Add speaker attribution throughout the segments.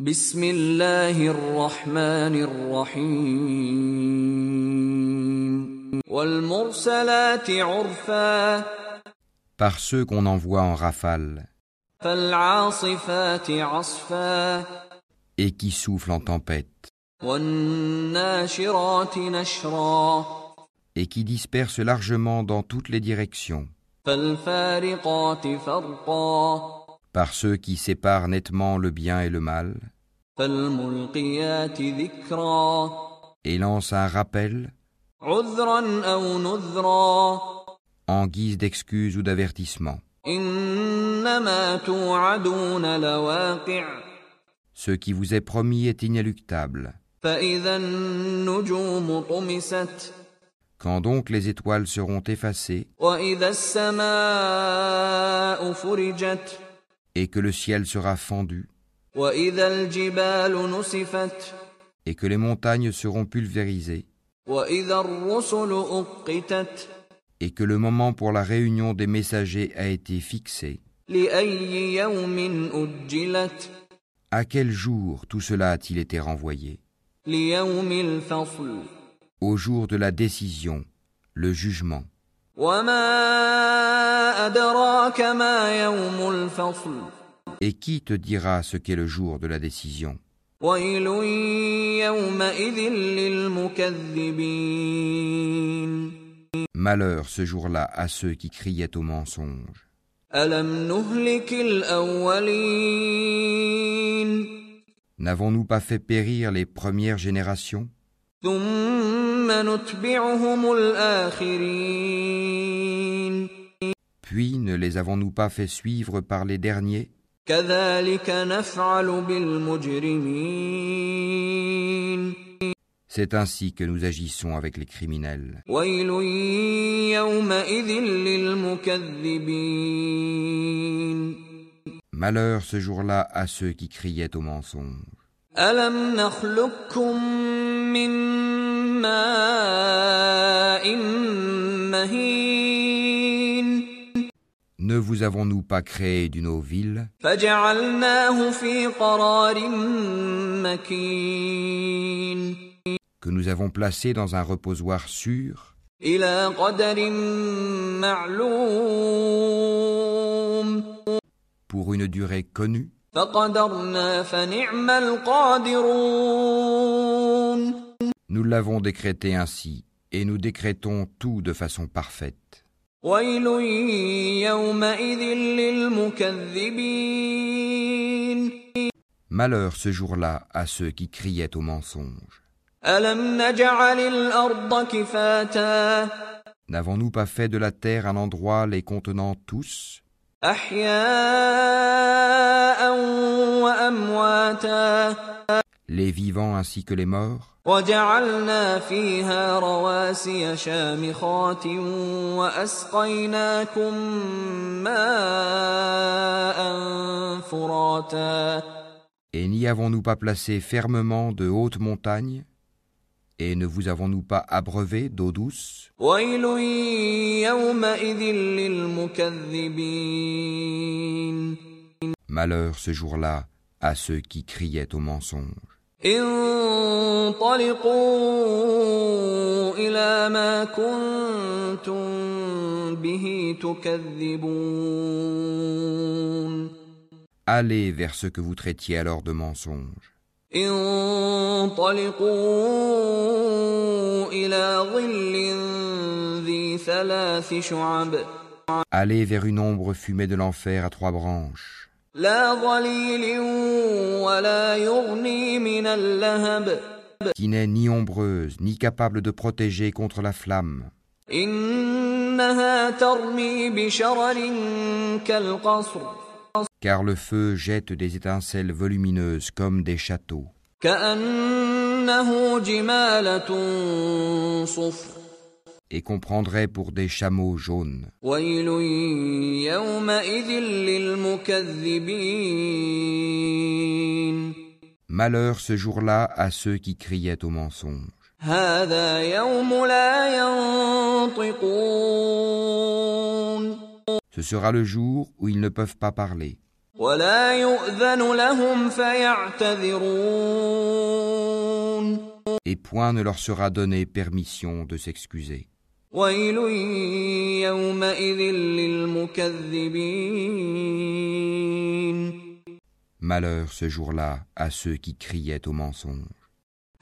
Speaker 1: بسم الله الرحمن الرحيم والمرسلات عرفا
Speaker 2: par ceux qu'on envoie en rafale
Speaker 1: فالعاصفات عصفا
Speaker 2: et qui soufflent en tempête
Speaker 1: والناشرات نشرا
Speaker 2: et qui dispersent largement dans toutes les directions
Speaker 1: فالفارقات فرقا
Speaker 2: par ceux qui séparent nettement le bien et le mal
Speaker 1: فالملقيات ذكرا
Speaker 2: et lance un rappel. en guise d'excuse ou d'avertissement. Ce qui vous est promis est inéluctable. Quand donc les étoiles seront effacées. et que le ciel sera fendu, et que les montagnes seront pulvérisées
Speaker 1: وإذا الرسل أقتت
Speaker 2: et que le moment pour la réunion des messagers a été fixé,
Speaker 1: لأي يوم أجلت
Speaker 2: à quel jour tout cela a-t-il été renvoyé
Speaker 1: ليوم الفصل
Speaker 2: Au jour de la décision, le jugement.
Speaker 1: وما أدراك ما يوم الفصل
Speaker 2: Et qui te dira ce qu'est le jour de la décision? Malheur ce jour-là à ceux qui criaient au mensonge. N'avons-nous pas fait périr les premières générations? Puis ne les avons-nous pas fait suivre par les derniers? C'est ainsi que nous agissons avec les criminels. Malheur ce jour-là à ceux qui criaient au mensonge. Ne vous avons-nous pas créé d'une eau
Speaker 1: ville
Speaker 2: que nous avons placé dans un reposoir sûr pour une durée connue Nous l'avons décrété ainsi et nous décrétons tout de façon parfaite.
Speaker 1: ويل يومئذ للمكذبين
Speaker 2: Malheur ce jour-là à ceux qui criaient au mensonge.
Speaker 1: ألم نجعل الأرض كفاتا
Speaker 2: N'avons-nous pas fait de la terre un endroit les contenant tous,
Speaker 1: أحياء وأمواتا
Speaker 2: les vivants ainsi que les morts. Et n'y avons-nous pas placé fermement de hautes montagnes? Et ne vous avons-nous pas abreuvé d'eau douce? Malheur ce jour-là à ceux qui criaient au mensonge.
Speaker 1: انطلقوا إلى ما كنتم به تكذبون
Speaker 2: Allez vers ce que vous traitiez alors de mensonge.
Speaker 1: انطلقوا إلى ظل ذي ثلاث شعب
Speaker 2: Allez vers une ombre fumée de l'enfer à trois branches, qui n'est ni ombreuse ni capable de protéger contre la flamme. Car le feu jette des étincelles volumineuses comme des châteaux et qu'on prendrait pour des chameaux jaunes. Malheur ce jour-là à ceux qui criaient au mensonge. Ce sera le jour où ils ne peuvent pas parler. Et point ne leur sera donné permission de s'excuser.
Speaker 1: ويل يومئذ للمكذبين
Speaker 2: Malheur ce jour-là à ceux qui criaient au mensonge.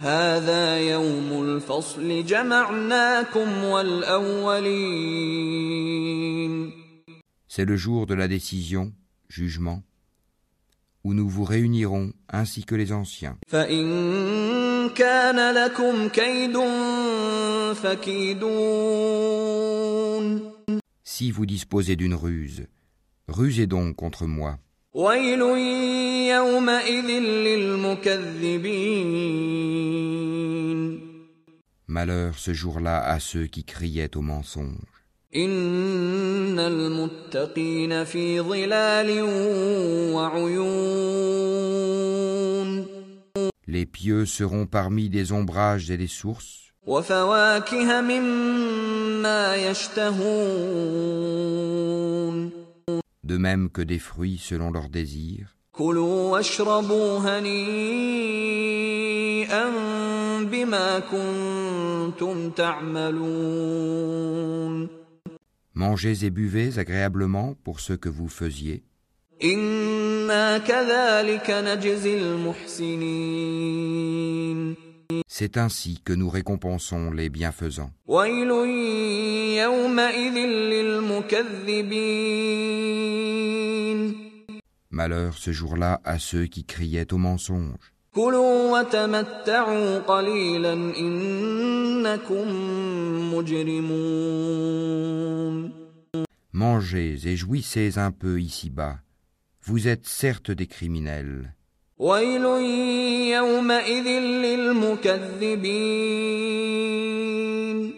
Speaker 1: هذا يوم الفصل جمعناكم والأولين
Speaker 2: C'est le jour de la décision, jugement, où nous vous réunirons ainsi que les anciens.
Speaker 1: فإن كان لكم كيد فكيدون
Speaker 2: Si vous disposez d'une ruse, rusez donc contre moi. Malheur ce jour-là à ceux qui criaient au mensonge. Les pieux seront parmi des ombrages et des sources.
Speaker 1: وفواكه مما يشتهون
Speaker 2: de même que des fruits selon leurs désirs.
Speaker 1: كلوا واشربوا هنيئا بما كنتم تعملون
Speaker 2: Mangez et buvez agréablement pour ce que vous faisiez.
Speaker 1: إنا كذلك نجزي المحسنين
Speaker 2: C'est ainsi que nous récompensons les bienfaisants. Malheur ce jour-là à ceux qui criaient au mensonge. Mangez et jouissez un peu ici-bas. Vous êtes certes des criminels.
Speaker 1: ويل يومئذ للمكذبين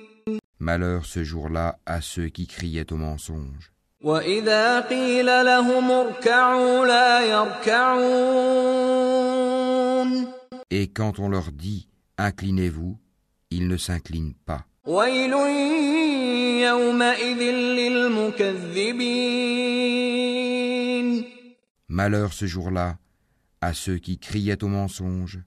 Speaker 2: Malheur ce jour-là à ceux qui criaient au mensonge.
Speaker 1: وإذا قيل لهم اركعوا لا يركعون
Speaker 2: Et quand on leur dit Inclinez-vous, ils ne s'inclinent pas.
Speaker 1: ويل يومئذ للمكذبين
Speaker 2: Malheur ce jour-là à ceux qui criaient au mensonge.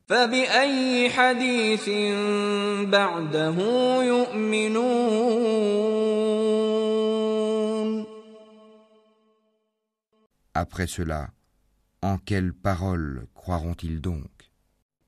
Speaker 2: Après cela, en quelles paroles croiront-ils donc?